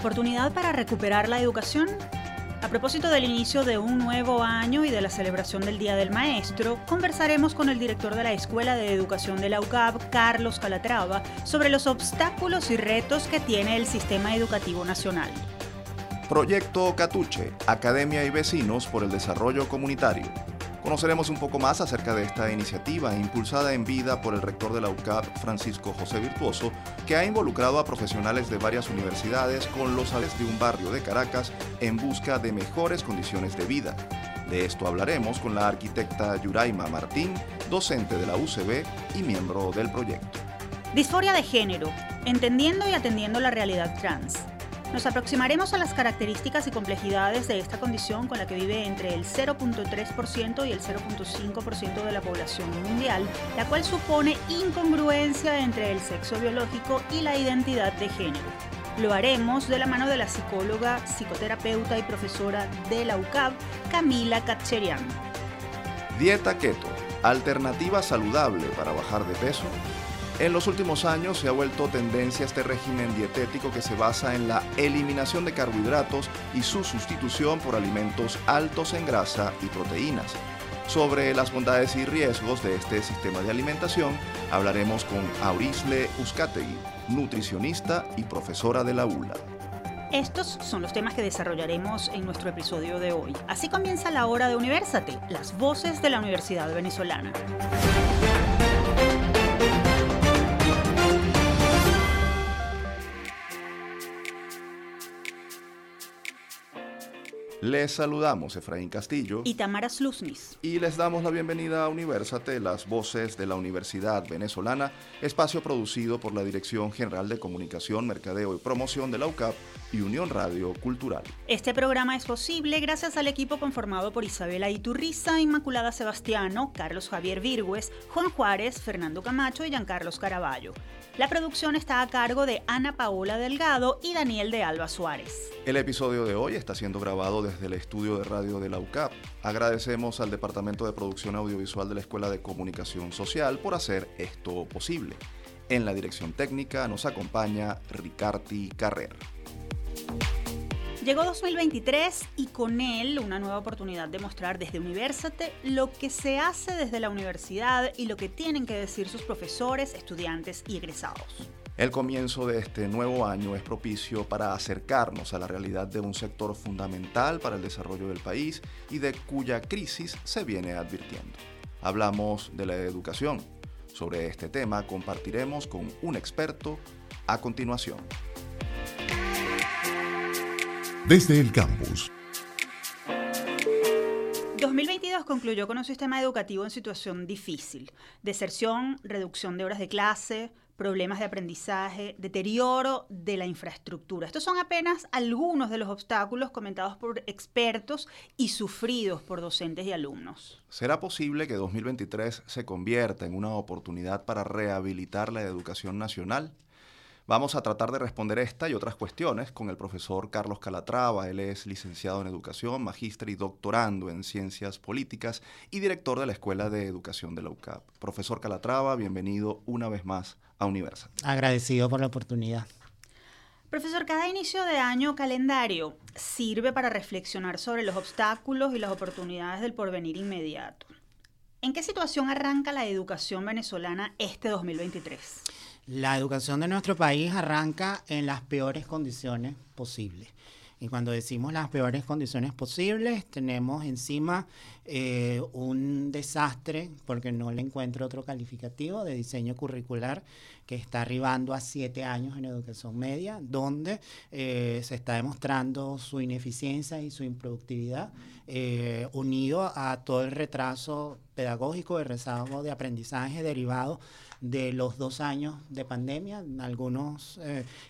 ¿Oportunidad para recuperar la educación? A propósito del inicio de un nuevo año y de la celebración del Día del Maestro, conversaremos con el director de la Escuela de Educación de la UCAB, Carlos Calatrava, sobre los obstáculos y retos que tiene el sistema educativo nacional. Proyecto Catuche, Academia y Vecinos por el Desarrollo Comunitario. Conoceremos un poco más acerca de esta iniciativa impulsada en vida por el rector de la UCAP, Francisco José Virtuoso, que ha involucrado a profesionales de varias universidades con los ales de un barrio de Caracas en busca de mejores condiciones de vida. De esto hablaremos con la arquitecta Yuraima Martín, docente de la UCB y miembro del proyecto. Disforia de género, entendiendo y atendiendo la realidad trans. Nos aproximaremos a las características y complejidades de esta condición con la que vive entre el 0.3% y el 0.5% de la población mundial, la cual supone incongruencia entre el sexo biológico y la identidad de género. Lo haremos de la mano de la psicóloga, psicoterapeuta y profesora de la UCAB, Camila Cacherian. Dieta keto, alternativa saludable para bajar de peso en los últimos años se ha vuelto tendencia este régimen dietético que se basa en la eliminación de carbohidratos y su sustitución por alimentos altos en grasa y proteínas. Sobre las bondades y riesgos de este sistema de alimentación hablaremos con Aurisle Uzcategui, nutricionista y profesora de la ULA. Estos son los temas que desarrollaremos en nuestro episodio de hoy. Así comienza la hora de Universate, las voces de la Universidad Venezolana. Les saludamos Efraín Castillo y Tamara Sluznis. Y les damos la bienvenida a Universate, las voces de la Universidad Venezolana, espacio producido por la Dirección General de Comunicación, Mercadeo y Promoción de la UCAP y Unión Radio Cultural. Este programa es posible gracias al equipo conformado por Isabela Iturriza, Inmaculada Sebastiano, Carlos Javier Virgües, Juan Juárez, Fernando Camacho y Giancarlos Caraballo. La producción está a cargo de Ana Paola Delgado y Daniel de Alba Suárez. El episodio de hoy está siendo grabado desde el estudio de radio de la UCAP. Agradecemos al Departamento de Producción Audiovisual de la Escuela de Comunicación Social por hacer esto posible. En la dirección técnica nos acompaña Ricardi Carrer. Llegó 2023 y con él una nueva oportunidad de mostrar desde Universate lo que se hace desde la universidad y lo que tienen que decir sus profesores, estudiantes y egresados. El comienzo de este nuevo año es propicio para acercarnos a la realidad de un sector fundamental para el desarrollo del país y de cuya crisis se viene advirtiendo. Hablamos de la educación. Sobre este tema compartiremos con un experto a continuación. Desde el campus. 2022 concluyó con un sistema educativo en situación difícil. Deserción, reducción de horas de clase, problemas de aprendizaje, deterioro de la infraestructura. Estos son apenas algunos de los obstáculos comentados por expertos y sufridos por docentes y alumnos. ¿Será posible que 2023 se convierta en una oportunidad para rehabilitar la educación nacional? Vamos a tratar de responder esta y otras cuestiones con el profesor Carlos Calatrava. Él es licenciado en Educación, magíster y doctorando en Ciencias Políticas y director de la Escuela de Educación de la UCAP. Profesor Calatrava, bienvenido una vez más a Universal. Agradecido por la oportunidad. Profesor, cada inicio de año calendario sirve para reflexionar sobre los obstáculos y las oportunidades del porvenir inmediato. ¿En qué situación arranca la educación venezolana este 2023? La educación de nuestro país arranca en las peores condiciones posibles. Y cuando decimos las peores condiciones posibles, tenemos encima eh, un desastre, porque no le encuentro otro calificativo, de diseño curricular que está arribando a siete años en educación media, donde eh, se está demostrando su ineficiencia y su improductividad, eh, unido a todo el retraso pedagógico, el rezago de aprendizaje derivado de los dos años de pandemia. Algunos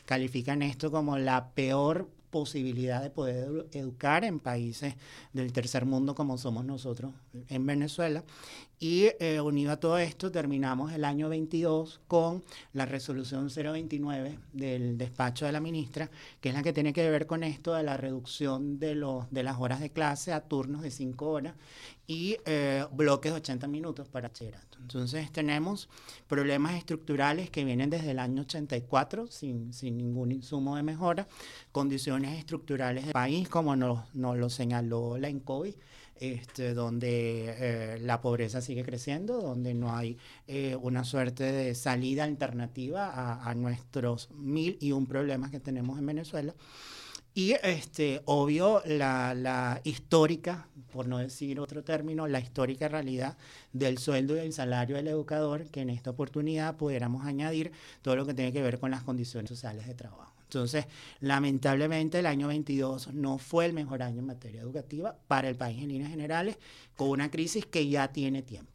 califican esto como la peor posibilidad de poder educar en países del tercer mundo como somos nosotros en Venezuela. Y eh, unido a todo esto, terminamos el año 22 con la resolución 029 del despacho de la ministra, que es la que tiene que ver con esto de la reducción de, los, de las horas de clase a turnos de 5 horas y eh, bloques de 80 minutos para bachillerato. Entonces tenemos problemas estructurales que vienen desde el año 84 sin, sin ningún insumo de mejora, condiciones estructurales del país como nos, nos lo señaló la ENCOI, este, donde eh, la pobreza sigue creciendo, donde no hay eh, una suerte de salida alternativa a, a nuestros mil y un problemas que tenemos en Venezuela. Y este, obvio, la, la, histórica, por no decir otro término, la histórica realidad del sueldo y el salario del educador, que en esta oportunidad pudiéramos añadir todo lo que tiene que ver con las condiciones sociales de trabajo. Entonces, lamentablemente el año 22 no fue el mejor año en materia educativa para el país en líneas generales, con una crisis que ya tiene tiempo.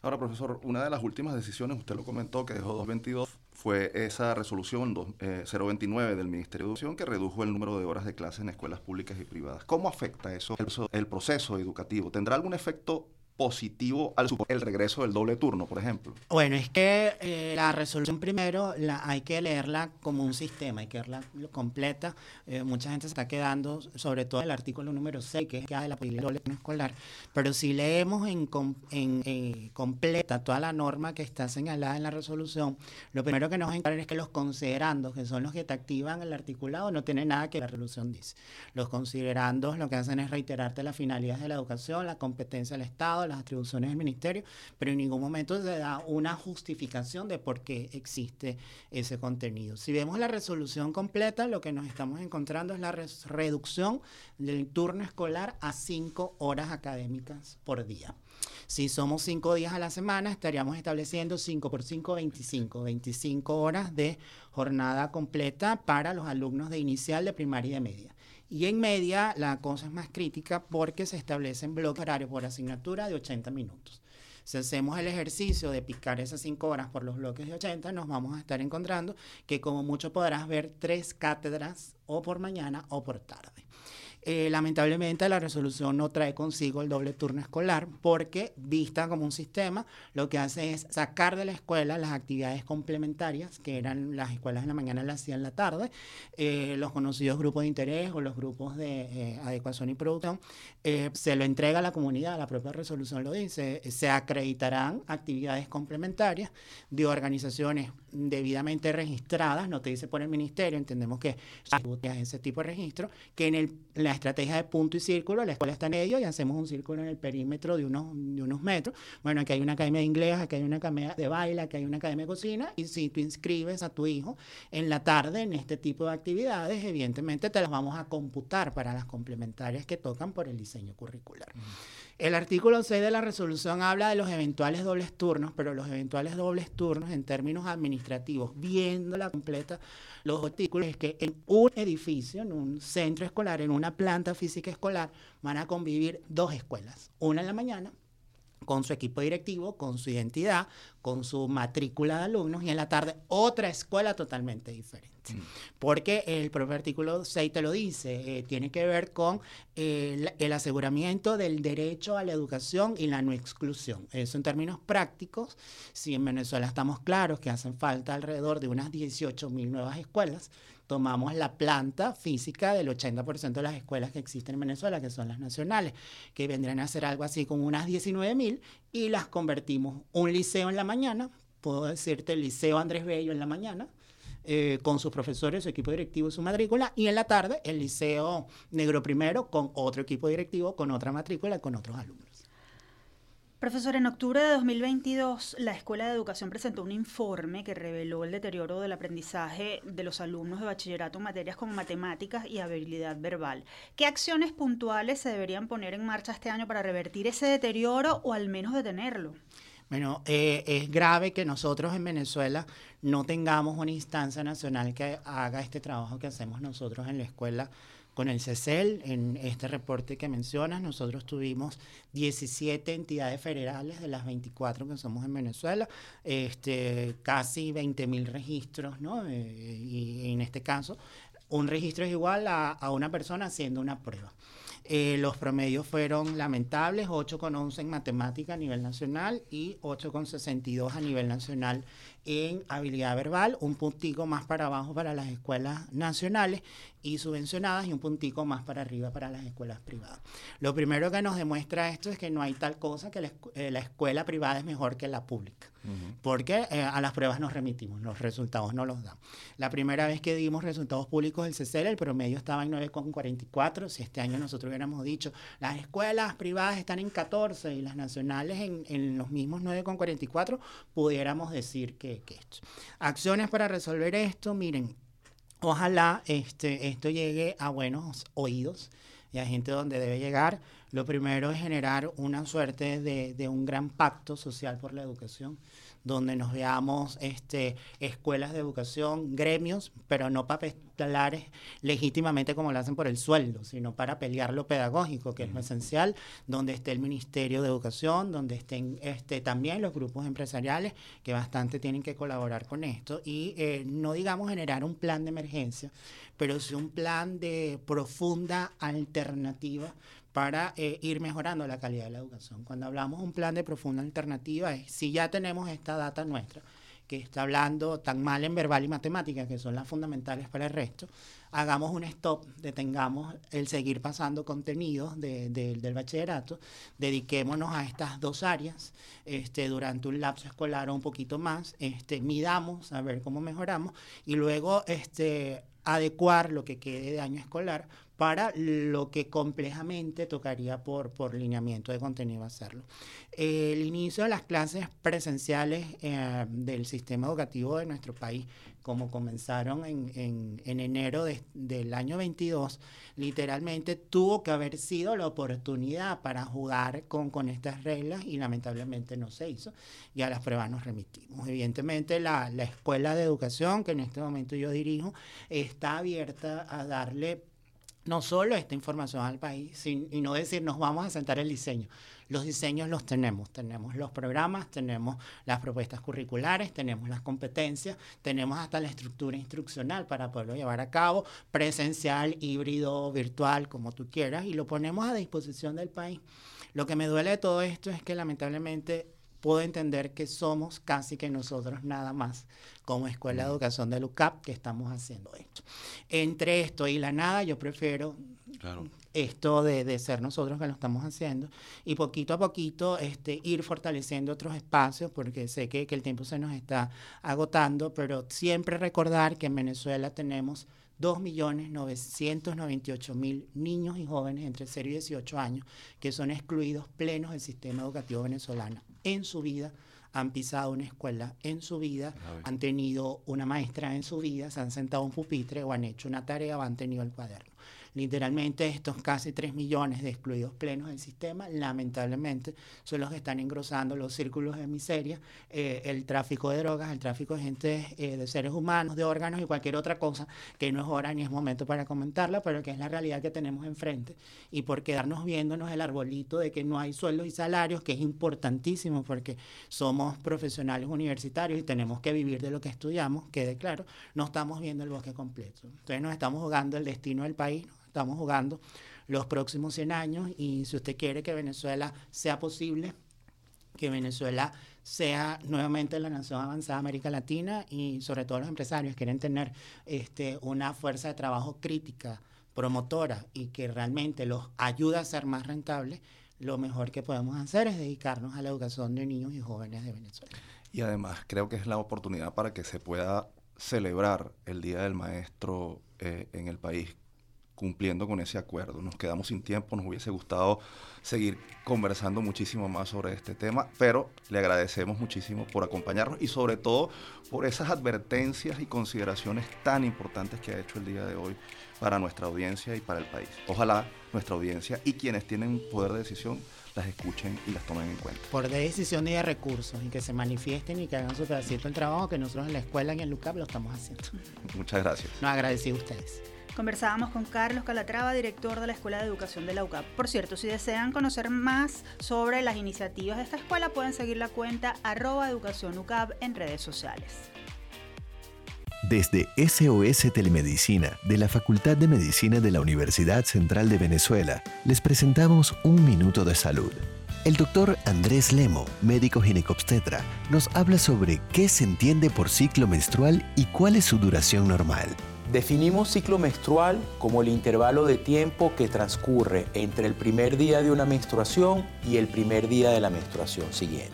Ahora, profesor, una de las últimas decisiones, usted lo comentó, que dejó 2022, fue esa resolución 029 eh, del Ministerio de Educación que redujo el número de horas de clase en escuelas públicas y privadas. ¿Cómo afecta eso el proceso educativo? ¿Tendrá algún efecto positivo al el regreso del doble turno, por ejemplo? Bueno, es que eh, la resolución primero la, hay que leerla como un sistema, hay que leerla completa. Eh, mucha gente se está quedando, sobre todo el artículo número 6, que es que de la posibilidad del doble turno escolar. Pero si leemos en, en, en, completa toda la norma que está señalada en la resolución, lo primero que nos encuentra es que los considerandos, que son los que te activan el articulado, no tienen nada que la resolución dice. Los considerandos lo que hacen es reiterarte las finalidades de la educación, la competencia del Estado, las atribuciones del ministerio, pero en ningún momento se da una justificación de por qué existe ese contenido. Si vemos la resolución completa, lo que nos estamos encontrando es la reducción del turno escolar a cinco horas académicas por día. Si somos cinco días a la semana, estaríamos estableciendo 5 por 5, 25, 25 horas de jornada completa para los alumnos de inicial, de primaria y de media. Y en media la cosa es más crítica porque se establecen bloques horarios por asignatura de 80 minutos. Si hacemos el ejercicio de picar esas 5 horas por los bloques de 80, nos vamos a estar encontrando que como mucho podrás ver tres cátedras o por mañana o por tarde. Eh, lamentablemente la resolución no trae consigo el doble turno escolar porque, vista como un sistema, lo que hace es sacar de la escuela las actividades complementarias, que eran las escuelas en la mañana las hacían en la tarde, eh, los conocidos grupos de interés o los grupos de eh, adecuación y producción, se lo entrega a la comunidad, la propia resolución lo dice, se acreditarán actividades complementarias de organizaciones debidamente registradas, no te dice por el ministerio, entendemos que ese tipo de registro, que en el, la estrategia de punto y círculo, la escuela está en medio y hacemos un círculo en el perímetro de unos, metros. Bueno, aquí hay una academia de inglés, aquí hay una academia de baile, aquí hay una academia de cocina, y si tú inscribes a tu hijo en la tarde en este tipo de actividades, evidentemente te las vamos a computar para las complementarias que tocan por el diseño curricular. El artículo 6 de la resolución habla de los eventuales dobles turnos, pero los eventuales dobles turnos en términos administrativos, viéndola completa, los artículos es que en un edificio, en un centro escolar, en una planta física escolar, van a convivir dos escuelas, una en la mañana con su equipo directivo, con su identidad, con su matrícula de alumnos y en la tarde otra escuela totalmente diferente. Mm. Porque el propio artículo 6 te lo dice, eh, tiene que ver con el, aseguramiento del derecho a la educación y la no exclusión. Eso en términos prácticos, si en Venezuela estamos claros que hacen falta alrededor de unas 18 mil nuevas escuelas, tomamos la planta física del 80% de las escuelas que existen en Venezuela, que son las nacionales, que vendrían a ser algo así como unas 19 mil, y las convertimos un liceo en la mañana, puedo decirte el Liceo Andrés Bello en la mañana, eh, con sus profesores, su equipo directivo su matrícula, y en la tarde el Liceo Negro Primero con otro equipo directivo, con otra matrícula con otros alumnos. Profesor, en octubre de 2022, la Escuela de Educación presentó un informe que reveló el deterioro del aprendizaje de los alumnos de bachillerato en materias como matemáticas y habilidad verbal. ¿Qué acciones puntuales se deberían poner en marcha este año para revertir ese deterioro o al menos detenerlo? Bueno, eh, es grave que nosotros en Venezuela no tengamos una instancia nacional que haga este trabajo que hacemos nosotros en la escuela con el CECEL, en este reporte que mencionas, nosotros tuvimos 17 entidades federales de las 24 que somos en Venezuela, este, casi 20 mil registros, ¿no? Eh, y en este caso, un registro es igual a, a una persona haciendo una prueba. Eh, los promedios fueron lamentables, 8,11 en matemática a nivel nacional y 8,62 a nivel nacional en habilidad verbal, un puntico más para abajo para las escuelas nacionales y subvencionadas y un puntico más para arriba para las escuelas privadas. Lo primero que nos demuestra esto es que no hay tal cosa que la, eh, escuela privada es mejor que la pública, porque eh, a las pruebas nos remitimos, los resultados no los dan. La primera vez que dimos resultados públicos del CCL, el promedio estaba en 9,44, si este año nosotros hubiéramos dicho, las escuelas privadas están en 14 y las nacionales en, en los mismos 9,44, pudiéramos decir que esto. Acciones para resolver esto, miren, ojalá este, esto llegue a buenos oídos y a gente donde debe llegar. Lo primero es generar una suerte de, de un gran pacto social por la educación donde nos veamos este, escuelas de educación, gremios, pero no papelares legítimamente como lo hacen por el sueldo, sino para pelear lo pedagógico, que es lo esencial, donde esté el Ministerio de Educación, donde estén este, también los grupos empresariales, que bastante tienen que colaborar con esto, y eh, no digamos generar un plan de emergencia, pero sí un plan de profunda alternativa para eh, ir mejorando la calidad de la educación. Cuando hablamos de un plan de profunda alternativa, es si ya tenemos esta data nuestra, que está hablando tan mal en verbal y matemática, que son las fundamentales para el resto, hagamos un stop, detengamos el seguir pasando contenidos del bachillerato, dediquémonos a estas dos áreas este, durante un lapso escolar o un poquito más, este, midamos a ver cómo mejoramos y luego este, adecuar lo que quede de año escolar para lo que complejamente tocaría por, por lineamiento de contenido hacerlo. El inicio de las clases presenciales eh, del sistema educativo de nuestro país, como comenzaron en, enero del año 22, literalmente tuvo que haber sido la oportunidad para jugar con, con estas reglas y lamentablemente no se hizo y a las pruebas nos remitimos. Evidentemente la, la escuela de educación que en este momento yo dirijo está abierta a darle no solo esta información al país y no decir nos vamos a sentar el diseño. Los diseños los tenemos, tenemos los programas, tenemos las propuestas curriculares, tenemos las competencias, tenemos hasta la estructura instruccional para poderlo llevar a cabo, presencial, híbrido, virtual, como tú quieras, y lo ponemos a disposición del país. Lo que me duele de todo esto es que lamentablemente puedo entender que somos casi que nosotros nada más como Escuela de Educación de LUCAP que estamos haciendo esto. Entre esto y la nada, yo prefiero esto de, ser nosotros que lo estamos haciendo y poquito a poquito este, ir fortaleciendo otros espacios porque sé que, que el tiempo se nos está agotando, pero siempre recordar que en Venezuela tenemos 2.998.000 niños y jóvenes entre 0 y 18 años que son excluidos plenos del sistema educativo venezolano en su vida han pisado una escuela en su vida, han tenido una maestra en su vida, se han sentado en un pupitre o han hecho una tarea o han tenido el cuaderno. Literalmente estos casi 3 millones de excluidos plenos del sistema, lamentablemente, son los que están engrosando los círculos de miseria, eh, el tráfico de drogas, el tráfico de gente, eh, de seres humanos, de órganos y cualquier otra cosa que no es hora ni es momento para comentarla, pero que es la realidad que tenemos enfrente. Y por quedarnos viéndonos el arbolito de que no hay sueldos y salarios, que es importantísimo porque somos profesionales universitarios y tenemos que vivir de lo que estudiamos, quede claro, no estamos viendo el bosque completo. Entonces nos estamos jugando el destino del país, estamos jugando los próximos 100 años y si usted quiere que Venezuela sea posible, que Venezuela sea nuevamente la nación avanzada de América Latina y sobre todo los empresarios quieren tener este, una fuerza de trabajo crítica, promotora y que realmente los ayude a ser más rentables, lo mejor que podemos hacer es dedicarnos a la educación de niños y jóvenes de Venezuela. Y además creo que es la oportunidad para que se pueda celebrar el Día del Maestro eh, en el país cumpliendo con ese acuerdo. Nos quedamos sin tiempo, nos hubiese gustado seguir conversando muchísimo más sobre este tema, pero le agradecemos muchísimo por acompañarnos y sobre todo por esas advertencias y consideraciones tan importantes que ha hecho el día de hoy para nuestra audiencia y para el país. Ojalá nuestra audiencia y quienes tienen poder de decisión las escuchen y las tomen en cuenta. Por decisión y de recursos y que se manifiesten y que hagan su pedacito el trabajo que nosotros en la escuela y en LUCAP lo estamos haciendo. Muchas gracias. Nos agradecido a ustedes. Conversábamos con Carlos Calatrava, director de la Escuela de Educación de la UCAP. Por cierto, si desean conocer más sobre las iniciativas de esta escuela, pueden seguir la cuenta arroba educación UCAP en redes sociales. Desde SOS Telemedicina de la Facultad de Medicina de la Universidad Central de Venezuela, les presentamos Un Minuto de Salud. El doctor Andrés Lemo, médico ginecobstetra, nos habla sobre qué se entiende por ciclo menstrual y cuál es su duración normal. Definimos ciclo menstrual como el intervalo de tiempo que transcurre entre el primer día de una menstruación y el primer día de la menstruación siguiente.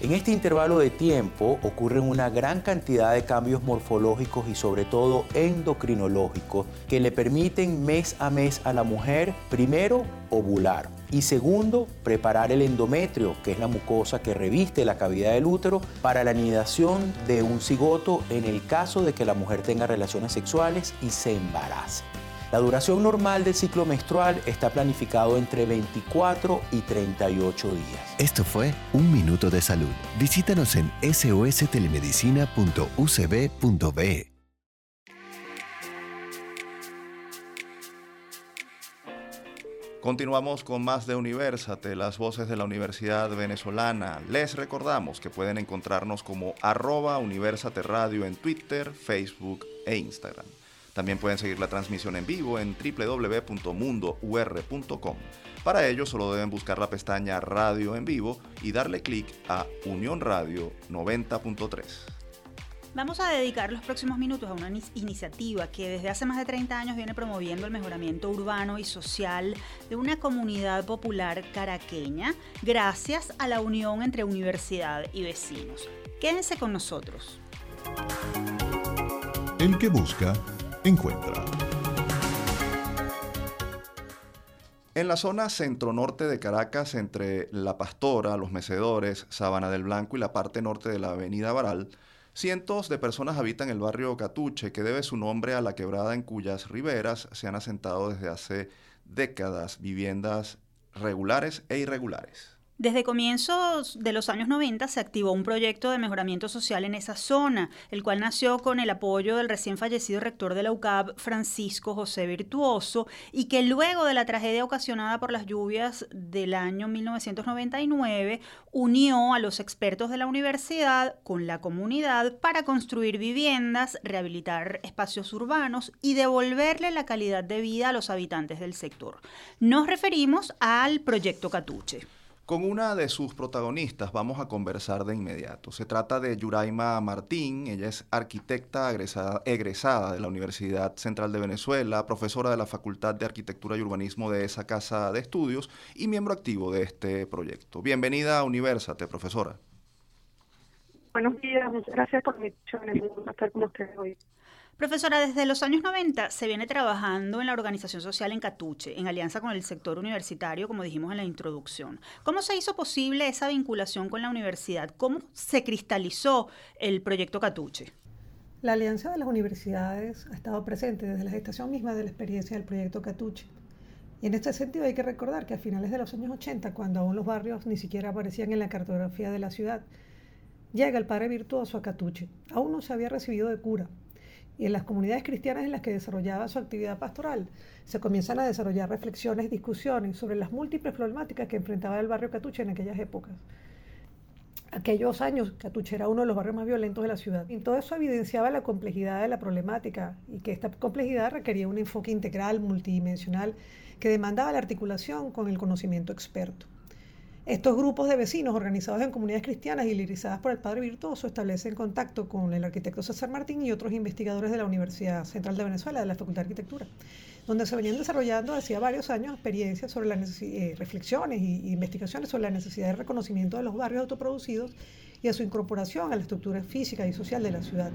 En este intervalo de tiempo ocurren una gran cantidad de cambios morfológicos y sobre todo endocrinológicos que le permiten mes a mes a la mujer primero ovular y segundo preparar el endometrio, que es la mucosa que reviste la cavidad del útero para la anidación de un cigoto en el caso de que la mujer tenga relaciones sexuales y se embarace. La duración normal del ciclo menstrual está planificado entre 24 y 38 días. Esto fue Un Minuto de Salud. Visítanos en sostelemedicina.ucb.be. Continuamos con más de Universate, las voces de la Universidad Venezolana. Les recordamos que pueden encontrarnos como arroba Universate Radio en Twitter, Facebook e Instagram. También pueden seguir la transmisión en vivo en www.mundour.com. Para ello solo deben buscar la pestaña Radio en vivo y darle clic a Unión Radio 90.3. Vamos a dedicar los próximos minutos a una iniciativa que desde hace más de 30 años viene promoviendo el mejoramiento urbano y social de una comunidad popular caraqueña gracias a la unión entre universidad y vecinos. Quédense con nosotros. El que busca encuentra. En la zona centro-norte de Caracas, entre La Pastora, Los Mecedores, Sabana del Blanco y la parte norte de la Avenida Baral, cientos de personas habitan el barrio Catuche, que debe su nombre a la quebrada en cuyas riberas se han asentado desde hace décadas viviendas regulares e irregulares. Desde comienzos de los años 90 se activó un proyecto de mejoramiento social en esa zona, el cual nació con el apoyo del recién fallecido rector de la UCAB, Francisco José Virtuoso, y que luego de la tragedia ocasionada por las lluvias del año 1999 unió a los expertos de la universidad con la comunidad para construir viviendas, rehabilitar espacios urbanos y devolverle la calidad de vida a los habitantes del sector. Nos referimos al proyecto Catuche. Con una de sus protagonistas vamos a conversar de inmediato. Se trata de Yuraima Martín, ella es arquitecta egresada, de la Universidad Central de Venezuela, profesora de la Facultad de Arquitectura y Urbanismo de esa casa de estudios y miembro activo de este proyecto. Bienvenida a Universate, profesora. Buenos días, muchas gracias por mi invitación. estar con ustedes hoy. Profesora, desde los años 90 se viene trabajando en la organización social en Catuche, en alianza con el sector universitario, como dijimos en la introducción. ¿Cómo se hizo posible esa vinculación con la universidad? ¿Cómo se cristalizó el proyecto Catuche? La alianza de las universidades ha estado presente desde la gestación misma de la experiencia del proyecto Catuche. Y en este sentido hay que recordar que a finales de los años 80, cuando aún los barrios ni siquiera aparecían en la cartografía de la ciudad, llega el padre virtuoso a Catuche. Aún no se había recibido de cura, y en las comunidades cristianas en las que desarrollaba su actividad pastoral, se comienzan a desarrollar reflexiones discusiones sobre las múltiples problemáticas que enfrentaba el barrio Catuche en aquellas épocas. Aquellos años, Catuche era uno de los barrios más violentos de la ciudad. Y todo eso evidenciaba la complejidad de la problemática y que esta complejidad requería un enfoque integral, multidimensional, que demandaba la articulación con el conocimiento experto. Estos grupos de vecinos organizados en comunidades cristianas y liderizadas por el Padre Virtuoso establecen contacto con el arquitecto César Martín y otros investigadores de la Universidad Central de Venezuela, de la Facultad de Arquitectura, donde se venían desarrollando hacía varios años experiencias sobre las eh, reflexiones e investigaciones sobre la necesidad de reconocimiento de los barrios autoproducidos y a su incorporación a la estructura física y social de la ciudad.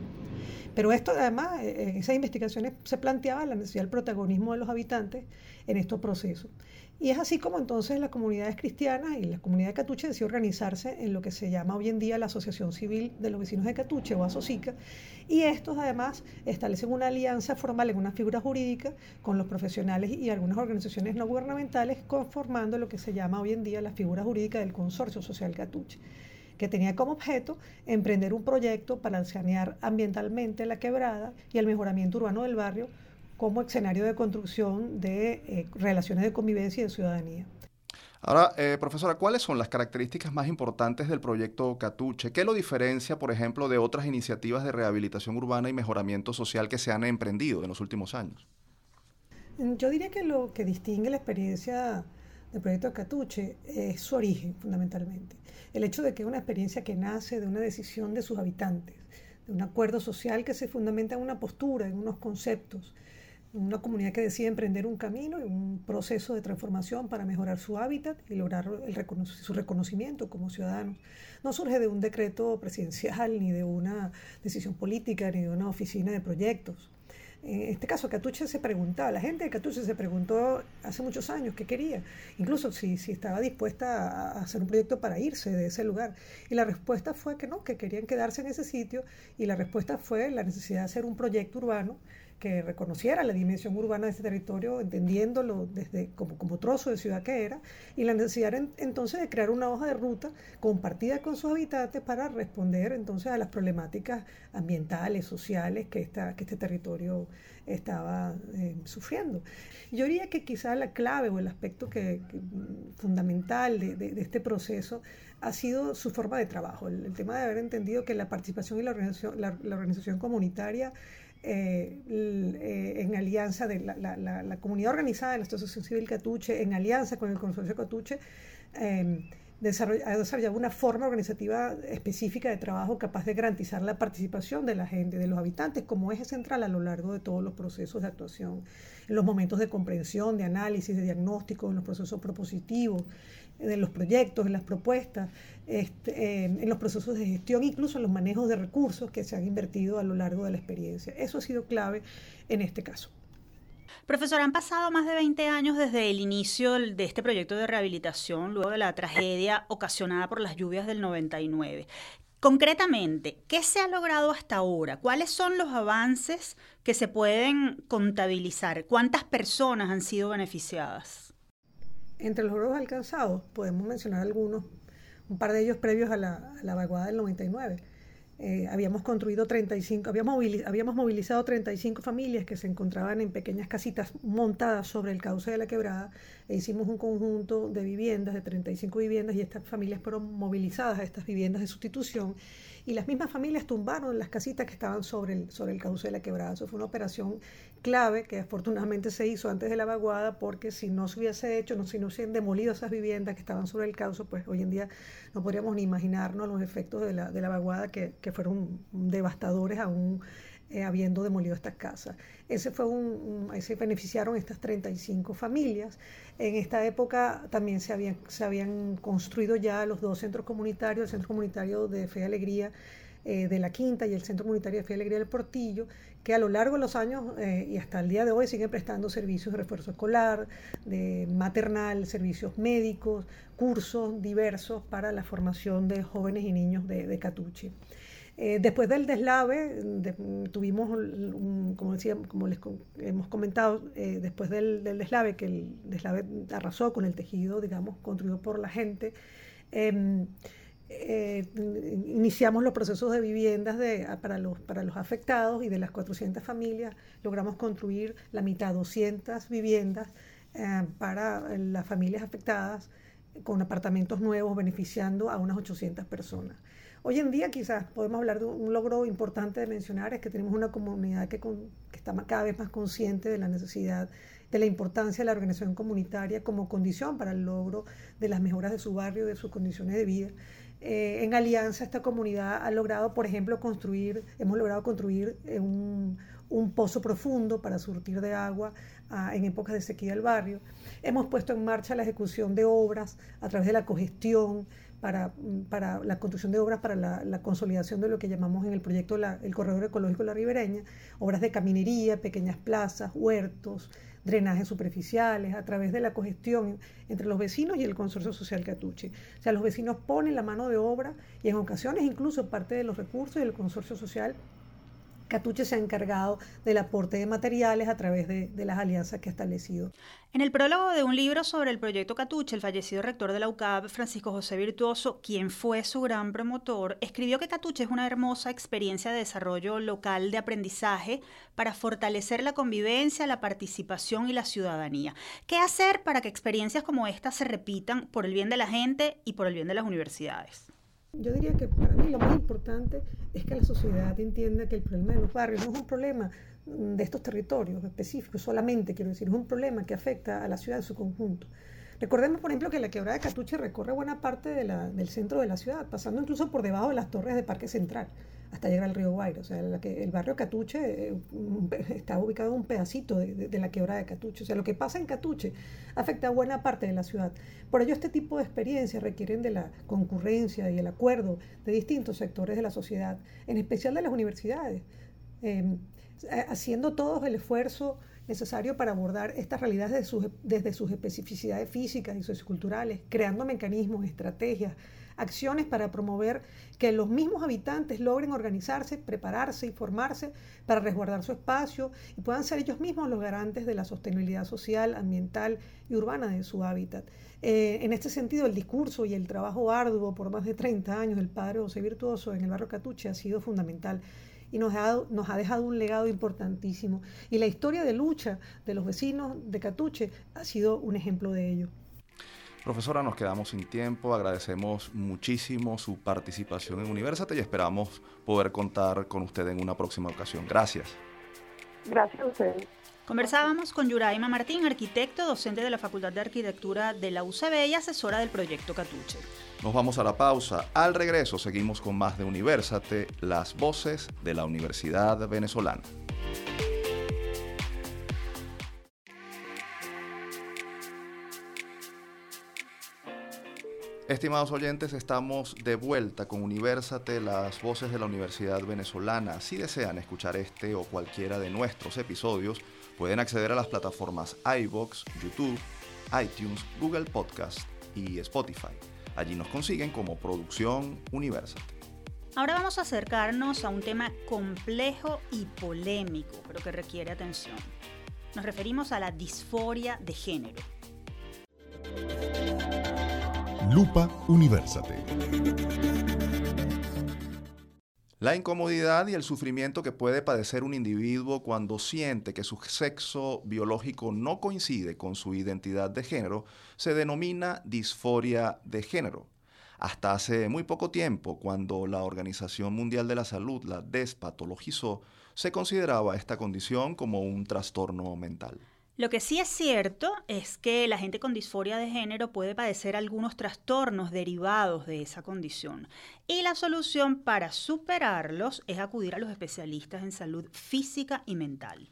Pero esto además, eh, en esas investigaciones se planteaba la necesidad del protagonismo de los habitantes en estos procesos. Y es así como entonces las comunidades cristianas y la comunidad de Catuche decidió organizarse en lo que se llama hoy en día la Asociación Civil de los Vecinos de Catuche o ASOCICA. Y estos además establecen una alianza formal en una figura jurídica con los profesionales y algunas organizaciones no gubernamentales conformando lo que se llama hoy en día la figura jurídica del Consorcio Social Catuche que tenía como objeto emprender un proyecto para sanear ambientalmente la quebrada y el mejoramiento urbano del barrio como escenario de construcción de eh, relaciones de convivencia y de ciudadanía. Ahora, eh, profesora, ¿cuáles son las características más importantes del proyecto Catuche? ¿Qué lo diferencia, por ejemplo, de otras iniciativas de rehabilitación urbana y mejoramiento social que se han emprendido en los últimos años? Yo diría que lo que distingue la experiencia del proyecto Catuche es su origen, fundamentalmente. El hecho de que es una experiencia que nace de una decisión de sus habitantes, de un acuerdo social que se fundamenta en una postura, en unos conceptos, una comunidad que decide emprender un camino y un proceso de transformación para mejorar su hábitat y lograr su reconocimiento como ciudadanos. No surge de un decreto presidencial, ni de una decisión política, ni de una oficina de proyectos. En este caso, Catuche se preguntaba, la gente de Catuche se preguntó hace muchos años qué quería, incluso si, si estaba dispuesta a hacer un proyecto para irse de ese lugar. Y la respuesta fue que no, que querían quedarse en ese sitio, y la respuesta fue la necesidad de hacer un proyecto urbano que reconociera la dimensión urbana de ese territorio, entendiéndolo desde como, como trozo de ciudad que era, y la necesidad entonces de crear una hoja de ruta compartida con sus habitantes para responder entonces a las problemáticas ambientales, sociales que, esta, que este territorio estaba eh, sufriendo. Yo diría que quizá la clave o el aspecto que, fundamental de, de, este proceso ha sido su forma de trabajo, el, tema de haber entendido que la participación y la organización, la organización comunitaria eh, eh, en alianza de la, comunidad organizada de la Asociación Civil Catuche, en alianza con el Consorcio Catuche, eh, ha desarrollado una forma organizativa específica de trabajo capaz de garantizar la participación de la gente, de los habitantes, como eje central a lo largo de todos los procesos de actuación, en los momentos de comprensión, de análisis, de diagnóstico, en los procesos propositivos, en los proyectos, en las propuestas, este, en los procesos de gestión, incluso en los manejos de recursos que se han invertido a lo largo de la experiencia. Eso ha sido clave en este caso. Profesor, han pasado más de 20 años desde el inicio de este proyecto de rehabilitación, luego de la tragedia ocasionada por las lluvias del 99. Concretamente, ¿qué se ha logrado hasta ahora? ¿Cuáles son los avances que se pueden contabilizar? ¿Cuántas personas han sido beneficiadas? Entre los logros alcanzados podemos mencionar algunos, un par de ellos previos a la, a vaguada del 99. Eh, habíamos construido 35, habíamos, habíamos movilizado 35 familias que se encontraban en pequeñas casitas montadas sobre el cauce de la quebrada e hicimos un conjunto de viviendas, de 35 viviendas, y estas familias fueron movilizadas a estas viviendas de sustitución y las mismas familias tumbaron las casitas que estaban sobre el, sobre el cauce de la quebrada. Eso fue una operación clave que afortunadamente se hizo antes de la vaguada porque si no se hubiese hecho, no, si no se hubiesen demolido esas viviendas que estaban sobre el cauce, pues hoy en día no podríamos ni imaginarnos los efectos de la, de la vaguada que, que fueron devastadores aún eh, habiendo demolido estas casas. Ese fue un, se beneficiaron estas 35 familias. En esta época también se habían, se habían construido ya los dos centros comunitarios, el Centro Comunitario de Fe y Alegría eh, de la Quinta y el Centro Comunitario de Fe y Alegría del Portillo, que a lo largo de los años eh, y hasta el día de hoy siguen prestando servicios de refuerzo escolar, de maternal, servicios médicos, cursos diversos para la formación de jóvenes y niños de, de Catuche. Eh, después del deslave, tuvimos, como, decía, como les hemos comentado, eh, después del, deslave, que el deslave arrasó con el tejido, digamos, construido por la gente, em, eh, iniciamos los procesos de viviendas de, para, los, para los afectados y de las 400 familias logramos construir la mitad, 200 viviendas para las familias afectadas con apartamentos nuevos beneficiando a unas 800 personas. Hoy en día quizás podemos hablar de un logro importante de mencionar, es que tenemos una comunidad que, está cada vez más consciente de la necesidad, de la importancia de la organización comunitaria como condición para el logro de las mejoras de su barrio, de sus condiciones de vida. Eh, en alianza esta comunidad ha logrado, por ejemplo, construir, hemos logrado construir eh, un, pozo profundo para surtir de agua ah, en épocas de sequía del barrio. Hemos puesto en marcha la ejecución de obras a través de la cogestión, para, para la construcción de obras para la, consolidación de lo que llamamos en el proyecto el Corredor Ecológico La Ribereña, obras de caminería, pequeñas plazas, huertos, drenajes superficiales, a través de la cogestión entre los vecinos y el Consorcio Social Catuche. O sea, los vecinos ponen la mano de obra y en ocasiones incluso parte de los recursos del Consorcio Social Catuche se ha encargado del aporte de materiales a través de, las alianzas que ha establecido. En el prólogo de un libro sobre el proyecto Catuche, el fallecido rector de la UCAB, Francisco José Virtuoso, quien fue su gran promotor, escribió que Catuche es una hermosa experiencia de desarrollo local de aprendizaje para fortalecer la convivencia, la participación y la ciudadanía. ¿Qué hacer para que experiencias como esta se repitan por el bien de la gente y por el bien de las universidades? Yo diría que para mí lo más importante es que la sociedad entienda que el problema de los barrios no es un problema de estos territorios específicos solamente, quiero decir, es un problema que afecta a la ciudad en su conjunto. Recordemos, por ejemplo, que la quebrada de Catuche recorre buena parte de la, del centro de la ciudad, pasando incluso por debajo de las torres de Parque Central hasta llegar al río Guairo. O sea, el barrio Catuche eh, está ubicado en un pedacito de, la quebrada de Catuche. O sea, lo que pasa en Catuche afecta a buena parte de la ciudad. Por ello, este tipo de experiencias requieren de la concurrencia y el acuerdo de distintos sectores de la sociedad, en especial de las universidades, em, haciendo todos el esfuerzo necesario para abordar estas realidades desde sus, especificidades físicas y socioculturales, creando mecanismos, estrategias, acciones para promover que los mismos habitantes logren organizarse, prepararse y formarse para resguardar su espacio y puedan ser ellos mismos los garantes de la sostenibilidad social, ambiental y urbana de su hábitat. Eh, en este sentido, el discurso y el trabajo arduo por más de 30 años del padre José Virtuoso en el barrio Catuche ha sido fundamental y nos ha, nos ha dejado un legado importantísimo. Y la historia de lucha de los vecinos de Catuche ha sido un ejemplo de ello. Profesora, nos quedamos sin tiempo, agradecemos muchísimo su participación en Universate y esperamos poder contar con usted en una próxima ocasión. Gracias. Gracias a ustedes. Conversábamos con Yuraima Martín, arquitecto, docente de la Facultad de Arquitectura de la UCB y asesora del proyecto Catuche. Nos vamos a la pausa. Al regreso seguimos con más de Universate, las voces de la Universidad Venezolana. Estimados oyentes, estamos de vuelta con Universate, las voces de la Universidad Venezolana. Si desean escuchar este o cualquiera de nuestros episodios, pueden acceder a las plataformas iBox, YouTube, iTunes, Google Podcast y Spotify. Allí nos consiguen como Producción Universate. Ahora vamos a acercarnos a un tema complejo y polémico, pero que requiere atención. Nos referimos a la disforia de género. Lupa Universate. La incomodidad y el sufrimiento que puede padecer un individuo cuando siente que su sexo biológico no coincide con su identidad de género se denomina disforia de género. Hasta hace muy poco tiempo, cuando la Organización Mundial de la Salud la despatologizó, se consideraba esta condición como un trastorno mental. Lo que sí es cierto es que la gente con disforia de género puede padecer algunos trastornos derivados de esa condición. Y la solución para superarlos es acudir a los especialistas en salud física y mental.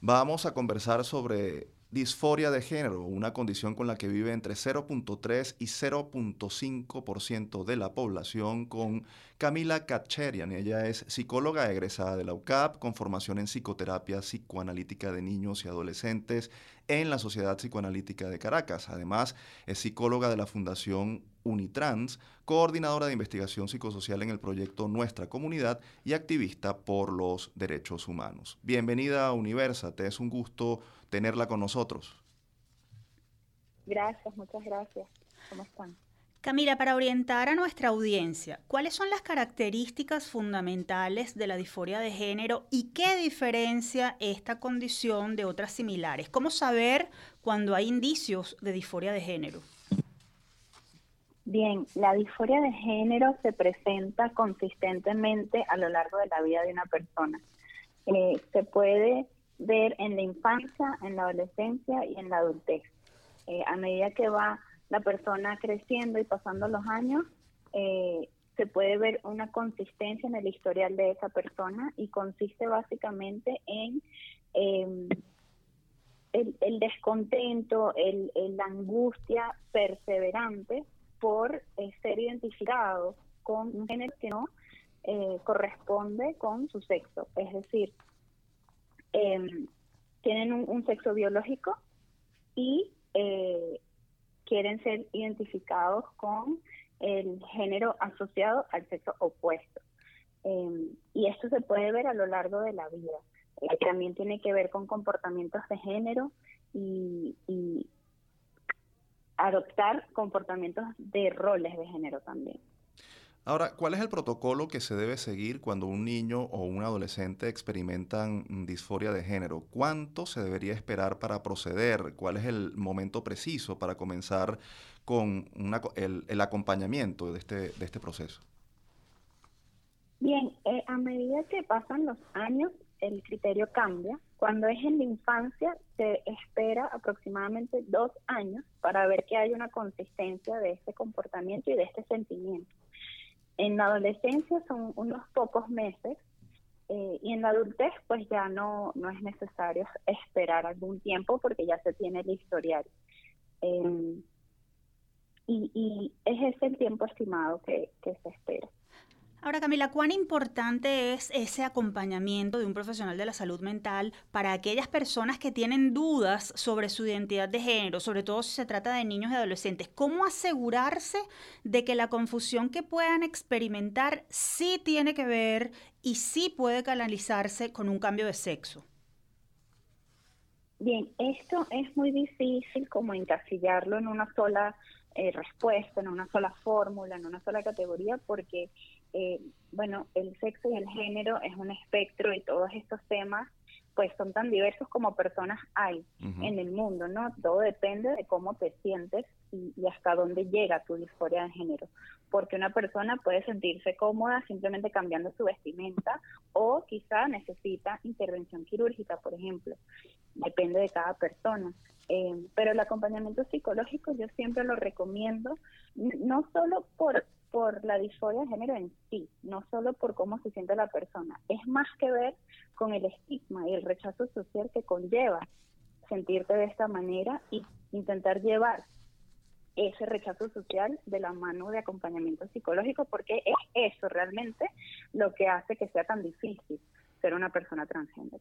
Vamos a conversar sobre disforia de género, una condición con la que vive entre 0.3 y 0.5% de la población, con Camila Kacherian. Ella es psicóloga egresada de la UCAP, con formación en psicoterapia psicoanalítica de niños y adolescentes en la Sociedad Psicoanalítica de Caracas. Además, es psicóloga de la Fundación Unitrans, coordinadora de investigación psicosocial en el proyecto Nuestra Comunidad y activista por los derechos humanos. Bienvenida a Universate, es un gusto tenerla con nosotros. Gracias, muchas gracias. ¿Cómo están? Camila, para orientar a nuestra audiencia, ¿cuáles son las características fundamentales de la disforia de género y qué diferencia esta condición de otras similares? ¿Cómo saber cuando hay indicios de disforia de género? Bien, la disforia de género se presenta consistentemente a lo largo de la vida de una persona. Eh, se puede ver en la infancia, en la adolescencia y en la adultez. Eh, a medida que va la persona creciendo y pasando los años, eh, se puede ver una consistencia en el historial de esa persona y consiste básicamente en em, el, descontento, el, la angustia perseverante por eh, ser identificado con un género que no corresponde con su sexo. Es decir, eh, tienen un, sexo biológico y eh, quieren ser identificados con el género asociado al sexo opuesto. Em, y esto se puede ver a lo largo de la vida. Eh, también tiene que ver con comportamientos de género y, y adoptar comportamientos de roles de género también. Ahora, ¿cuál es el protocolo que se debe seguir cuando un niño o un adolescente experimentan disforia de género? ¿Cuánto se debería esperar para proceder? ¿Cuál es el momento preciso para comenzar con el, acompañamiento de este, de este proceso? Bien, eh, a medida que pasan los años, el criterio cambia. Cuando es en la infancia, se espera aproximadamente dos años para ver que hay una consistencia de este comportamiento y de este sentimiento. En la adolescencia son unos pocos meses eh, y en la adultez pues ya no, no es necesario esperar algún tiempo porque ya se tiene el historial. Em, y, y, es ese el tiempo estimado que, que se espera. Ahora, Camila, ¿cuán importante es ese acompañamiento de un profesional de la salud mental para aquellas personas que tienen dudas sobre su identidad de género, sobre todo si se trata de niños y adolescentes? ¿Cómo asegurarse de que la confusión que puedan experimentar sí tiene que ver y sí puede canalizarse con un cambio de sexo? Bien, esto es muy difícil como encasillarlo en una sola eh, respuesta, en una sola fórmula, en una sola categoría, porque eh, bueno, el sexo y el género es un espectro y todos estos temas pues son tan diversos como personas hay en el mundo, ¿no? Todo depende de cómo te sientes y, hasta dónde llega tu disforia de género. Porque una persona puede sentirse cómoda simplemente cambiando su vestimenta o quizá necesita intervención quirúrgica, por ejemplo. Depende de cada persona. Eh, pero el acompañamiento psicológico yo siempre lo recomiendo, no solo por por la disforia de género en sí, no solo por cómo se siente la persona. Es más que ver con el estigma y el rechazo social que conlleva sentirte de esta manera y intentar llevar ese rechazo social de la mano de acompañamiento psicológico, porque es eso realmente lo que hace que sea tan difícil ser una persona transgénero.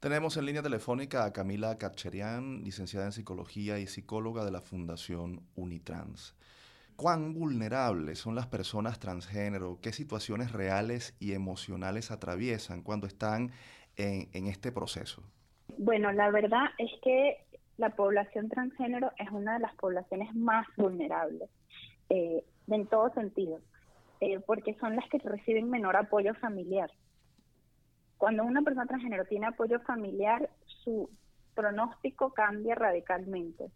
Tenemos en línea telefónica a Camila Cacherian, licenciada en psicología y psicóloga de la Fundación Unitrans cuán vulnerables son las personas transgénero, qué situaciones reales y emocionales atraviesan cuando están en, este proceso. Bueno, la verdad es que la población transgénero es una de las poblaciones más vulnerables, eh, en todo sentido, eh, porque son las que reciben menor apoyo familiar. Cuando una persona transgénero tiene apoyo familiar, su pronóstico cambia radicalmente.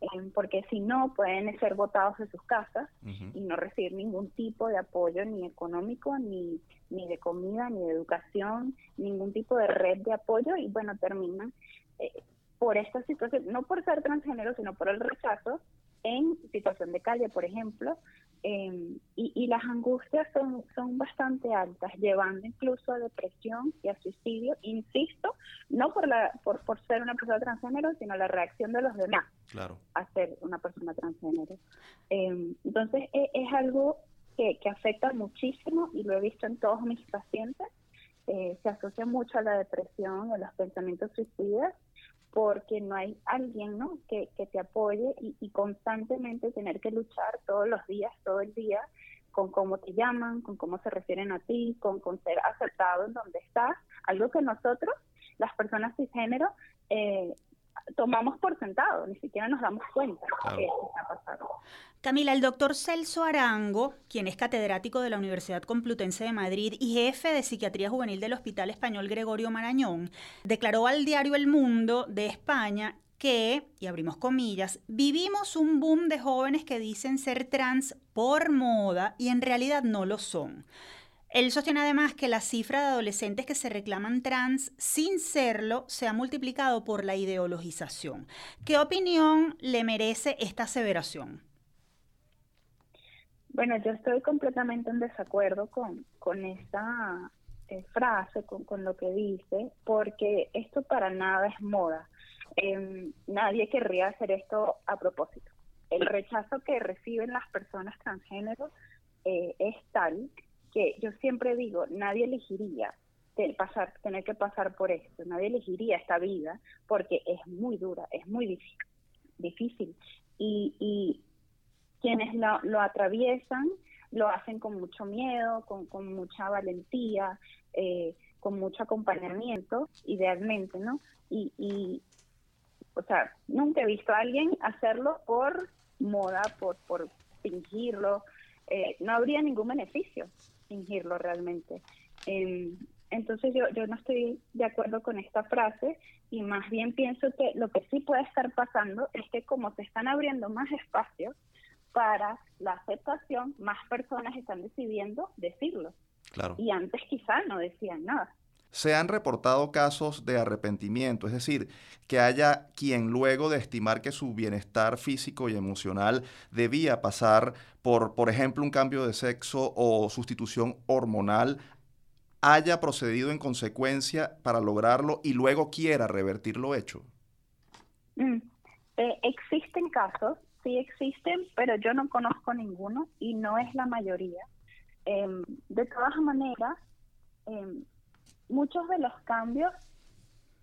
Eh, porque si no pueden ser votados de sus casas y no recibir ningún tipo de apoyo ni económico, ni, ni de comida, ni de educación, ningún tipo de red de apoyo. Y bueno, terminan eh, por esta situación, no por ser transgénero, sino por el rechazo en situación de calle, por ejemplo, Em, y, las angustias son, son bastante altas, llevando incluso a depresión y a suicidio, insisto, no por, la, por, por ser una persona transgénero, sino la reacción de los demás a ser una persona transgénero. Em, entonces e, es, algo que, que, afecta muchísimo y lo he visto en todos mis pacientes. Eh, se asocia mucho a la depresión, a los pensamientos suicidas porque no hay alguien ¿no? que, que te apoye y, constantemente tener que luchar todos los días, todo el día, con cómo te llaman, con cómo se refieren a ti, con, con ser aceptado en donde estás, algo que nosotros, las personas cisgénero, eh, tomamos por sentado, ni siquiera nos damos cuenta de que está pasando. Camila, el doctor Celso Arango, quien es catedrático de la Universidad Complutense de Madrid y jefe de psiquiatría juvenil del Hospital Español Gregorio Marañón, declaró al diario El Mundo de España que, y abrimos comillas, vivimos un boom de jóvenes que dicen ser trans por moda y en realidad no lo son. Él sostiene además que la cifra de adolescentes que se reclaman trans sin serlo se ha multiplicado por la ideologización. ¿Qué opinión le merece esta aseveración? Bueno, yo estoy completamente en desacuerdo con, con esta eh, frase, con, lo que dice, porque esto para nada es moda. Em, nadie querría hacer esto a propósito. El rechazo que reciben las personas transgénero eh, es tal que yo siempre digo, nadie elegiría pasar, tener que pasar por esto, nadie elegiría esta vida porque es muy dura, es muy difícil. difícil. Y, y quienes lo, lo atraviesan lo hacen con mucho miedo, con, con mucha valentía, eh, con mucho acompañamiento, idealmente, ¿no? Y, y, o sea, nunca he visto a alguien hacerlo por moda, por, por fingirlo. Eh, no habría ningún beneficio fingirlo realmente. Em, entonces yo, yo no estoy de acuerdo con esta frase y más bien pienso que lo que sí puede estar pasando es que como se están abriendo más espacios para la aceptación, más personas están decidiendo decirlo. Claro. Y antes quizá no decían nada. Se han reportado casos de arrepentimiento, es decir, que haya quien luego de estimar que su bienestar físico y emocional debía pasar por, por ejemplo, un cambio de sexo o sustitución hormonal, haya procedido en consecuencia para lograrlo y luego quiera revertir lo hecho? Mm. Eh, existen casos, sí existen, pero yo no conozco ninguno y no es la mayoría. Em, de todas maneras, em, muchos de los cambios,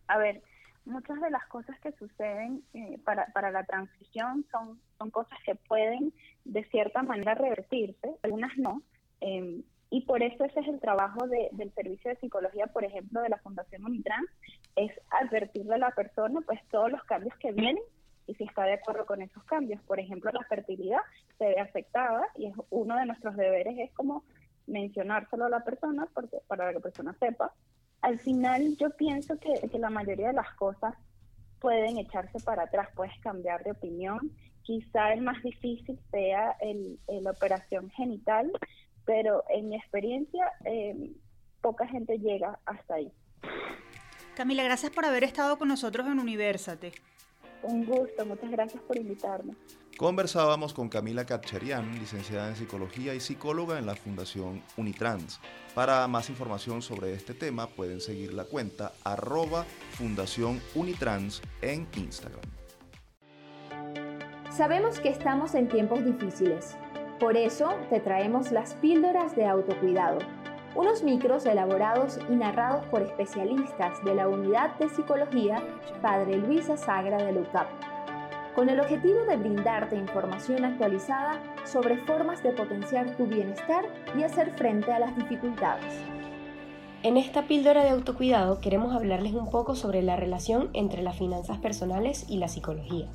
a ver, muchas de las cosas que suceden eh, para, para la transición son, son cosas que pueden de cierta manera revertirse, algunas no. Em, y por eso ese es el trabajo del servicio de psicología, por ejemplo, de la Fundación Unitrans, es advertirle a la persona pues todos los cambios que vienen y si está de acuerdo con esos cambios. Por ejemplo, la fertilidad se ve afectada y es uno de nuestros deberes es como mencionárselo a la persona porque, para que la persona sepa. Al final yo pienso que, que la mayoría de las cosas pueden echarse para atrás, puedes cambiar de opinión. Quizá el más difícil sea el, la operación genital, pero en mi experiencia eh, poca gente llega hasta ahí. Camila, gracias por haber estado con nosotros en Universate. Un gusto, muchas gracias por invitarme. Conversábamos con Camila Katcherian, licenciada en psicología y psicóloga en la Fundación Unitrans. Para más información sobre este tema pueden seguir la cuenta arroba Fundación Unitrans en Instagram. Sabemos que estamos en tiempos difíciles por eso te traemos las píldoras de autocuidado, unos micros elaborados y narrados por especialistas de la Unidad de Psicología Padre Luisa Sagra de LUCAP, con el objetivo de brindarte información actualizada sobre formas de potenciar tu bienestar y hacer frente a las dificultades. En esta píldora de autocuidado queremos hablarles un poco sobre la relación entre las finanzas personales y la psicología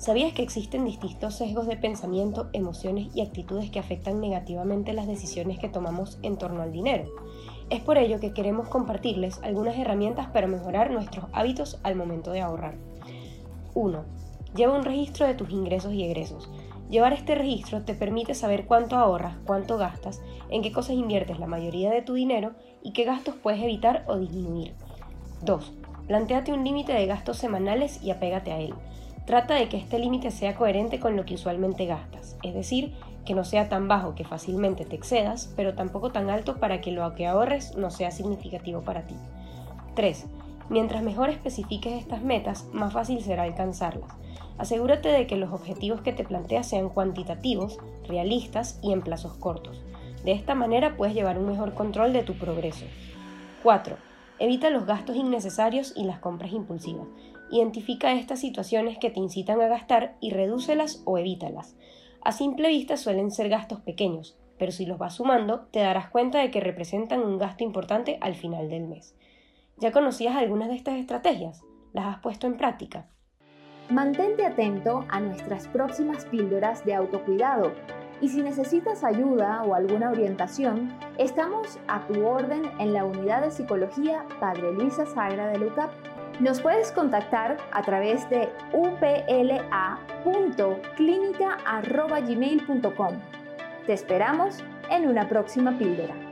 ¿Sabías que existen distintos sesgos de pensamiento, emociones y actitudes que afectan negativamente las decisiones que tomamos en torno al dinero? Es por ello que queremos compartirles algunas herramientas para mejorar nuestros hábitos al momento de ahorrar. 1. Lleva un registro de tus ingresos y egresos. Llevar este registro te permite saber cuánto ahorras, cuánto gastas, en qué cosas inviertes la mayoría de tu dinero y qué gastos puedes evitar o disminuir. 2. Plantéate un límite de gastos semanales y apégate a él. Trata de que este límite sea coherente con lo que usualmente gastas, es decir, que no sea tan bajo que fácilmente te excedas, pero tampoco tan alto para que lo que ahorres no sea significativo para ti. 3. Mientras mejor especifiques estas metas, más fácil será alcanzarlas. Asegúrate de que los objetivos que te planteas sean cuantitativos, realistas y en plazos cortos. De esta manera puedes llevar un mejor control de tu progreso. 4. Evita los gastos innecesarios y las compras impulsivas. Identifica estas situaciones que te incitan a gastar y redúcelas o evítalas. A simple vista suelen ser gastos pequeños, pero si los vas sumando te darás cuenta de que representan un gasto importante al final del mes. ¿Ya conocías algunas de estas estrategias? ¿Las has puesto en práctica? Mantente atento a nuestras próximas píldoras de autocuidado y si necesitas ayuda o alguna orientación, estamos a tu orden en la unidad de psicología Padre Luisa Sagra de Lucap nos puedes contactar a través de upla.clinica.gmail.com. Te esperamos en una próxima píldora.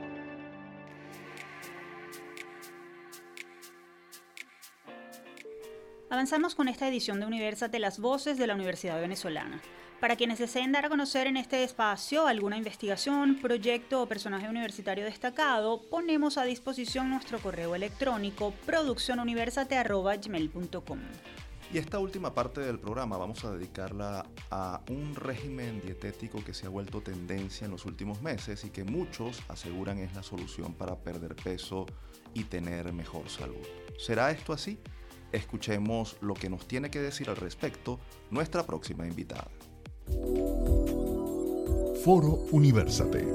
Avanzamos con esta edición de Universate las voces de la Universidad Venezolana. Para quienes deseen dar a conocer en este espacio alguna investigación, proyecto o personaje universitario destacado, ponemos a disposición nuestro correo electrónico produccionuniversate.gmail.com. Y esta última parte del programa vamos a dedicarla a un régimen dietético que se ha vuelto tendencia en los últimos meses y que muchos aseguran es la solución para perder peso y tener mejor salud. ¿Será esto así? Escuchemos lo que nos tiene que decir al respecto nuestra próxima invitada. Foro Universate.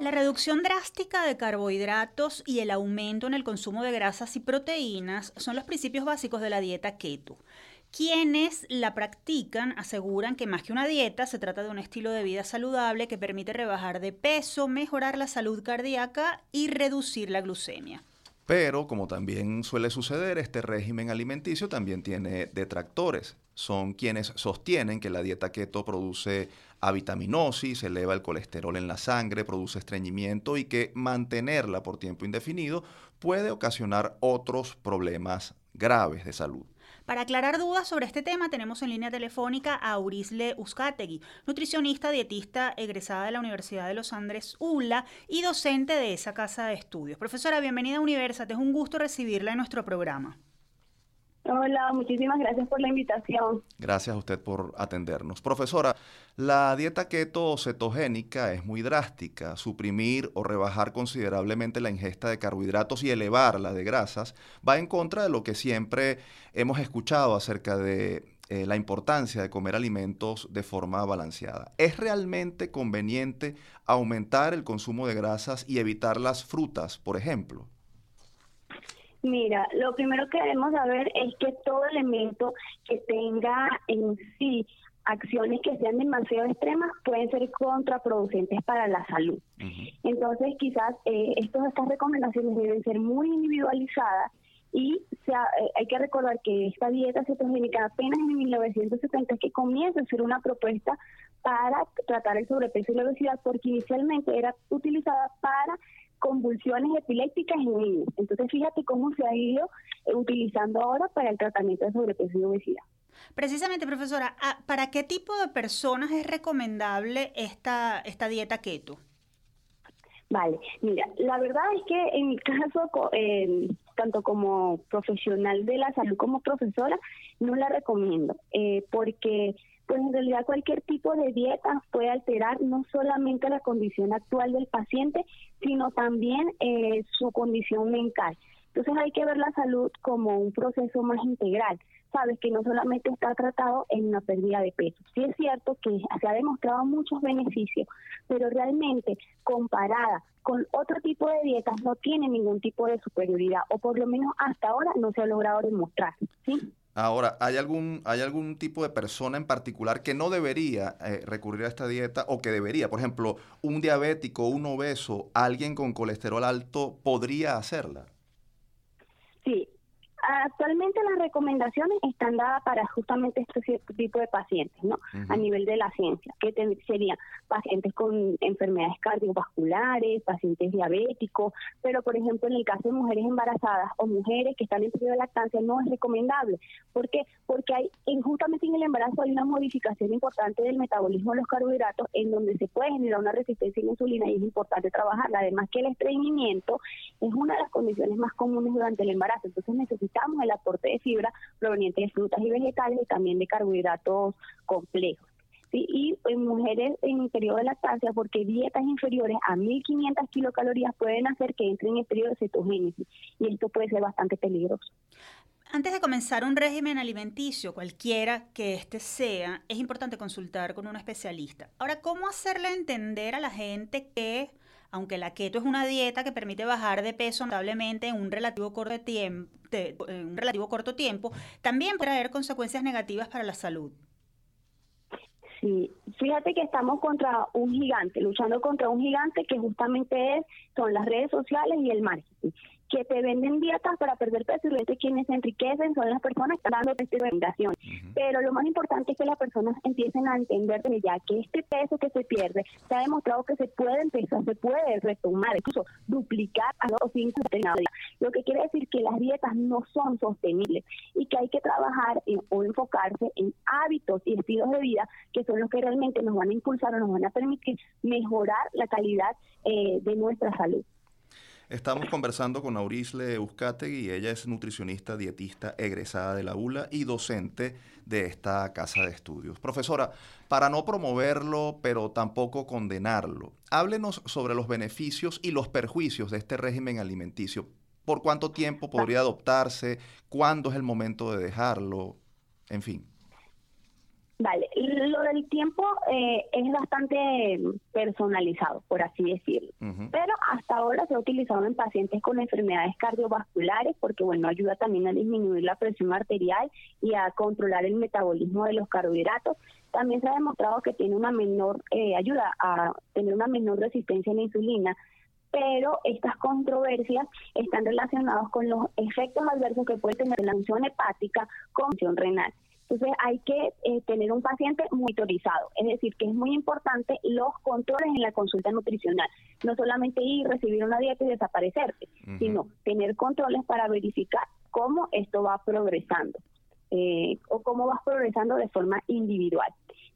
La reducción drástica de carbohidratos y el aumento en el consumo de grasas y proteínas son los principios básicos de la dieta keto. Quienes la practican aseguran que más que una dieta se trata de un estilo de vida saludable que permite rebajar de peso, mejorar la salud cardíaca y reducir la glucemia. Pero, como también suele suceder, este régimen alimenticio también tiene detractores. Son quienes sostienen que la dieta keto produce avitaminosis, eleva el colesterol en la sangre, produce estreñimiento y que mantenerla por tiempo indefinido puede ocasionar otros problemas graves de salud. Para aclarar dudas sobre este tema, tenemos en línea telefónica a Aurisle Uzcategui, nutricionista, dietista egresada de la Universidad de los Andes ULA y docente de esa casa de estudios. Profesora, bienvenida a Universate, es un gusto recibirla en nuestro programa. Hola, muchísimas gracias por la invitación. Gracias a usted por atendernos. Profesora, la dieta keto cetogénica es muy drástica. Suprimir o rebajar considerablemente la ingesta de carbohidratos y elevar la de grasas va en contra de lo que siempre hemos escuchado acerca de eh, la importancia de comer alimentos de forma balanceada. ¿Es realmente conveniente aumentar el consumo de grasas y evitar las frutas, por ejemplo? Mira, lo primero que debemos saber es que todo elemento que tenga en sí acciones que sean demasiado extremas pueden ser contraproducentes para la salud. Entonces, quizás eh, estas recomendaciones deben ser muy individualizadas y eh, hay que recordar que esta dieta cetogénica apenas en 1970 es que comienza a ser una propuesta para tratar el sobrepeso y la obesidad porque inicialmente era utilizada para convulsiones epilépticas en niños. Entonces, fíjate cómo se ha ido eh, utilizando ahora para el tratamiento de sobrepeso y obesidad. Precisamente, profesora, ah, ¿para qué tipo de personas es recomendable esta, esta dieta keto? Vale, mira, la verdad es que en mi caso, eh, tanto como profesional de la salud como profesora, no la recomiendo, eh, porque pues en realidad cualquier tipo de dieta puede alterar no solamente la condición actual del paciente, sino también eh, su condición mental. Entonces hay que ver la salud como un proceso más integral. Sabes que no solamente está tratado en una pérdida de peso. Sí es cierto que se ha demostrado muchos beneficios, pero realmente comparada con otro tipo de dietas no tiene ningún tipo de superioridad, o por lo menos hasta ahora no se ha logrado demostrar. ¿sí? Ahora, ¿hay algún, ¿hay algún tipo de persona en particular que no debería eh, recurrir a esta dieta o que debería? Por ejemplo, un diabético, un obeso, alguien con colesterol alto podría hacerla. Sí, Actualmente las recomendaciones están dadas para justamente este tipo de pacientes, ¿no? A nivel de la ciencia, que serían pacientes con enfermedades cardiovasculares, pacientes diabéticos, pero por ejemplo en el caso de mujeres embarazadas o mujeres que están en periodo de lactancia no es recomendable. ¿Por qué? Porque hay, justamente en el embarazo hay una modificación importante del metabolismo de los carbohidratos en donde se puede generar una resistencia a la insulina y es importante trabajarla. Además que el estreñimiento es una de las condiciones más comunes durante el embarazo, entonces necesitamos necesitamos el aporte de fibra proveniente de frutas y vegetales y también de carbohidratos complejos. Y en mujeres en periodo de lactancia, porque dietas inferiores a 1500 kilocalorías pueden hacer que entren en periodo de cetogénesis y esto puede ser bastante peligroso. Antes de comenzar un régimen alimenticio, cualquiera que este sea, es importante consultar con un especialista. Ahora, ¿cómo hacerle entender a la gente que aunque la keto es una dieta que permite bajar de peso notablemente en un relativo corto, tiempo, en un relativo corto tiempo, también puede traer consecuencias negativas para la salud. Sí, fíjate que estamos contra un gigante, luchando contra un gigante que justamente es, son las redes sociales y el marketing que te venden dietas para perder peso y realmente quienes se enriquecen son las personas que están dando esta recomendación. Pero lo más importante es que las personas empiecen a entender ya que este peso que se pierde se ha demostrado que se puede empezar, se puede retomar, incluso duplicar a los cinco Lo que quiere decir que las dietas no son sostenibles y que hay que trabajar o enfocarse en hábitos y estilos de vida que son los que realmente nos van a impulsar o nos van a permitir mejorar la calidad eh, de nuestra salud. Estamos conversando con Aurisle Euskategui, ella es nutricionista dietista egresada de la ULA y docente de esta casa de estudios. Profesora, para no promoverlo, pero tampoco condenarlo, háblenos sobre los beneficios y los perjuicios de este régimen alimenticio. ¿Por cuánto tiempo podría adoptarse? ¿Cuándo es el momento de dejarlo? En fin. Vale, lo del tiempo eh, es bastante personalizado, por así decirlo. Pero hasta ahora se ha utilizado en pacientes con enfermedades cardiovasculares porque, bueno, ayuda también a disminuir la presión arterial y a controlar el metabolismo de los carbohidratos. También se ha demostrado que tiene una menor, eh, ayuda a tener una menor resistencia a la insulina pero estas controversias están relacionadas con los efectos adversos que puede tener la función hepática con función renal. Entonces hay que eh, tener un paciente monitorizado, es decir, que es muy importante los controles en la consulta nutricional, no solamente ir, recibir una dieta y desaparecerte, sino tener controles para verificar cómo esto va progresando eh, o cómo va progresando de forma individual.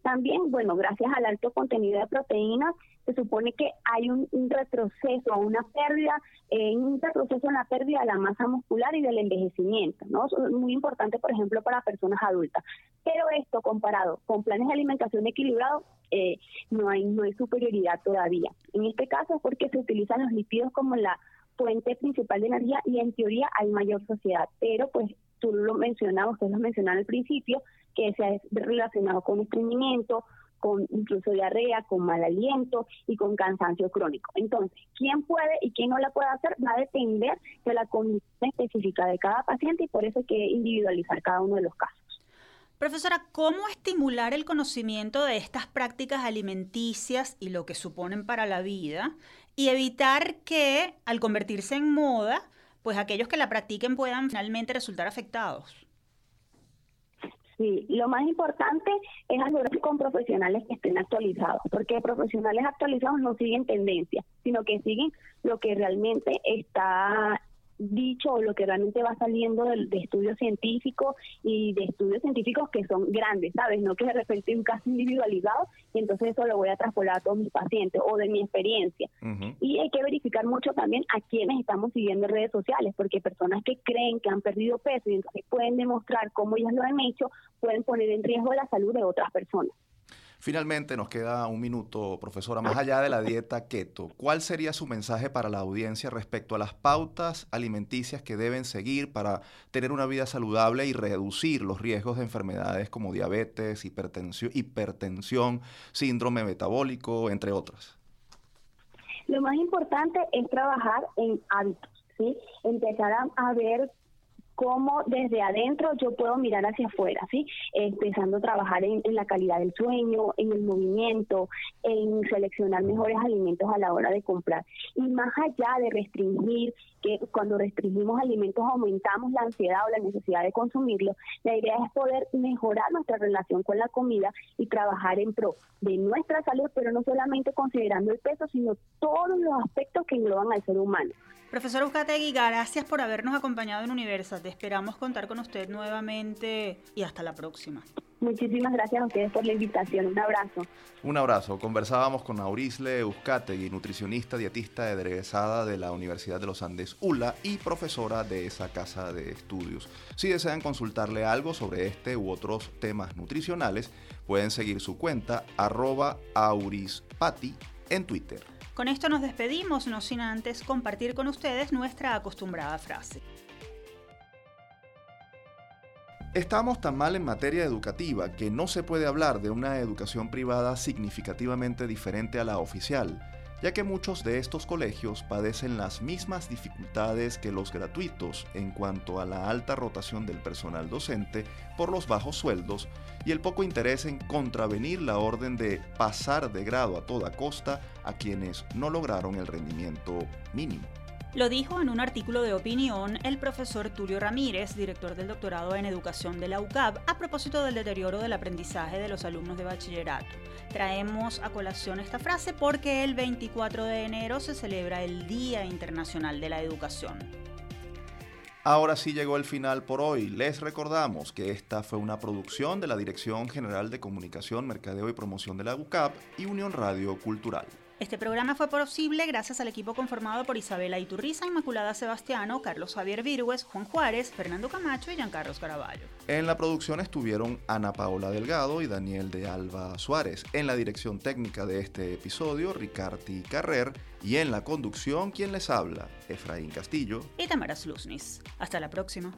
También, bueno, gracias al alto contenido de proteínas, se supone que hay un, retroceso o una pérdida, eh, un retroceso en la pérdida de la masa muscular y del envejecimiento, ¿no? es muy importante, por ejemplo, para personas adultas. Pero esto comparado con planes de alimentación equilibrados, eh, no hay no hay superioridad todavía. En este caso es porque se utilizan los lípidos como la fuente principal de energía y en teoría hay mayor sociedad, pero pues tú lo mencionabas, ustedes lo mencionaron al principio, que se ha relacionado con estreñimiento, con incluso diarrea, con mal aliento y con cansancio crónico. Entonces, quién puede y quién no la puede hacer va a depender de la condición específica de cada paciente y por eso hay que individualizar cada uno de los casos. Profesora, ¿cómo estimular el conocimiento de estas prácticas alimenticias y lo que suponen para la vida y evitar que al convertirse en moda, pues aquellos que la practiquen puedan finalmente resultar afectados? Sí, lo más importante es hablar con profesionales que estén actualizados, porque profesionales actualizados no siguen tendencia, sino que siguen lo que realmente está dicho o lo que realmente va saliendo de, estudios científicos y de estudios científicos que son grandes, ¿sabes? No que de repente un caso individualizado y entonces eso lo voy a traspolar a todos mis pacientes o de mi experiencia. Y hay que verificar mucho también a quienes estamos siguiendo en redes sociales, porque personas que creen que han perdido peso y entonces pueden demostrar cómo ellas lo han hecho, pueden poner en riesgo la salud de otras personas. Finalmente, nos queda un minuto, profesora. Más allá de la dieta keto, ¿cuál sería su mensaje para la audiencia respecto a las pautas alimenticias que deben seguir para tener una vida saludable y reducir los riesgos de enfermedades como diabetes, hipertensión, hipertensión síndrome metabólico, entre otras? Lo más importante es trabajar en hábitos, ¿sí? A ver cómo desde adentro yo puedo mirar hacia afuera, ¿sí? Empezando a trabajar en, la calidad del sueño, en el movimiento, en seleccionar mejores alimentos a la hora de comprar. Y más allá de restringir, que cuando restringimos alimentos aumentamos la ansiedad o la necesidad de consumirlos, la idea es poder mejorar nuestra relación con la comida y trabajar en pro de nuestra salud, pero no solamente considerando el peso, sino todos los aspectos que engloban al ser humano. Profesor Uzcategui, gracias por habernos acompañado en Universate. Esperamos contar con usted nuevamente y hasta la próxima. Muchísimas gracias a ustedes por la invitación. Un abrazo. Un abrazo. Conversábamos con Aurisle Uzcategui, nutricionista, dietista egresada de la Universidad de los Andes ULA y profesora de esa casa de estudios. Si desean consultarle algo sobre este u otros temas nutricionales, pueden seguir su cuenta arroba aurispati en Twitter. Con esto nos despedimos, no sin antes compartir con ustedes nuestra acostumbrada frase. Estamos tan mal en materia educativa que no se puede hablar de una educación privada significativamente diferente a la oficial, ya que muchos de estos colegios padecen las mismas dificultades que los gratuitos en cuanto a la alta rotación del personal docente por los bajos sueldos y el poco interés en contravenir la orden de pasar de grado a toda costa a quienes no lograron el rendimiento mínimo. Lo dijo en un artículo de opinión el profesor Tulio Ramírez, director del doctorado en educación de la UCAB, a propósito del deterioro del aprendizaje de los alumnos de bachillerato. Traemos a colación esta frase porque el 24 de enero se celebra el Día Internacional de la Educación. Ahora sí llegó el final por hoy. Les recordamos que esta fue una producción de la Dirección General de Comunicación, Mercadeo y Promoción de la UCAP y Unión Radio Cultural. Este programa fue posible gracias al equipo conformado por Isabela Iturriza, Inmaculada Sebastiano, Carlos Javier Virgües, Juan Juárez, Fernando Camacho y Giancarlos Caraballo. En la producción estuvieron Ana Paola Delgado y Daniel de Alba Suárez. En la dirección técnica de este episodio, Ricardi Carrer. Y en la conducción, quien les habla, Efraín Castillo y Tamara Sluznis. Hasta la próxima.